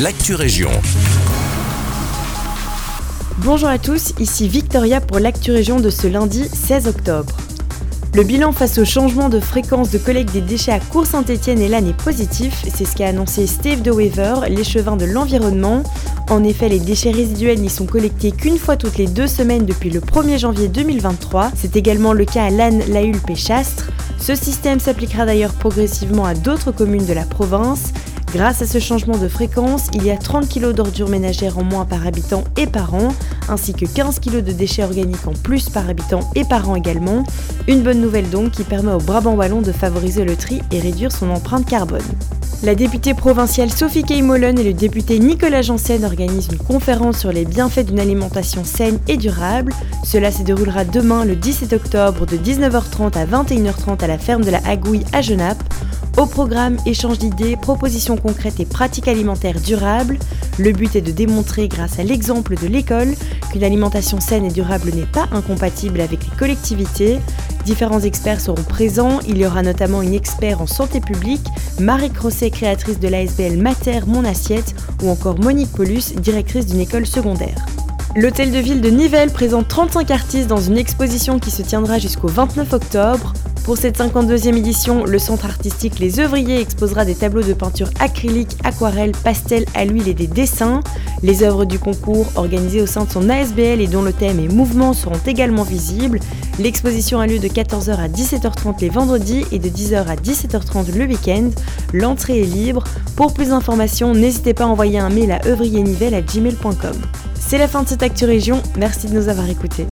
l'actu région. Bonjour à tous, ici Victoria pour l'actu région de ce lundi 16 octobre. Le bilan face au changement de fréquence de collecte des déchets à Cour-Saint-Étienne et l'année positif, c'est ce qu'a annoncé Steve De Weaver, l'échevin de l'environnement. En effet, les déchets résiduels n'y sont collectés qu'une fois toutes les deux semaines depuis le 1er janvier 2023. C'est également le cas à Lannes, La Hulpe et Chastres. Ce système s'appliquera d'ailleurs progressivement à d'autres communes de la province. Grâce à ce changement de fréquence, il y a 30 kg d'ordures ménagères en moins par habitant et par an, ainsi que 15 kg de déchets organiques en plus par habitant et par an également. Une bonne nouvelle donc qui permet au Brabant Wallon de favoriser le tri et réduire son empreinte carbone. La députée provinciale Sophie Keimolen et le député Nicolas Janssen organisent une conférence sur les bienfaits d'une alimentation saine et durable. Cela se déroulera demain le 17 octobre de 19h30 à 21h30 à la ferme de la Hagouille à Genappe. Au programme, échange d'idées, propositions concrètes et pratiques alimentaires durables. Le but est de démontrer, grâce à l'exemple de l'école, qu'une alimentation saine et durable n'est pas incompatible avec les collectivités. Différents experts seront présents. Il y aura notamment une expert en santé publique, Marie Crosset, créatrice de l'ASBL Mater Mon Assiette, ou encore Monique Paulus, directrice d'une école secondaire. L'hôtel de ville de Nivelles présente 35 artistes dans une exposition qui se tiendra jusqu'au 29 octobre. Pour cette 52e édition, le centre artistique Les Œuvriers exposera des tableaux de peinture acrylique, aquarelle, pastel à l'huile et des dessins. Les œuvres du concours, organisées au sein de son ASBL et dont le thème et mouvement seront également visibles. L'exposition a lieu de 14h à 17h30 les vendredis et de 10h à 17h30 le week-end. L'entrée est libre. Pour plus d'informations, n'hésitez pas à envoyer un mail à œuvriernivelle@gmail.com. C'est la fin de cette Actu Région, merci de nous avoir écoutés.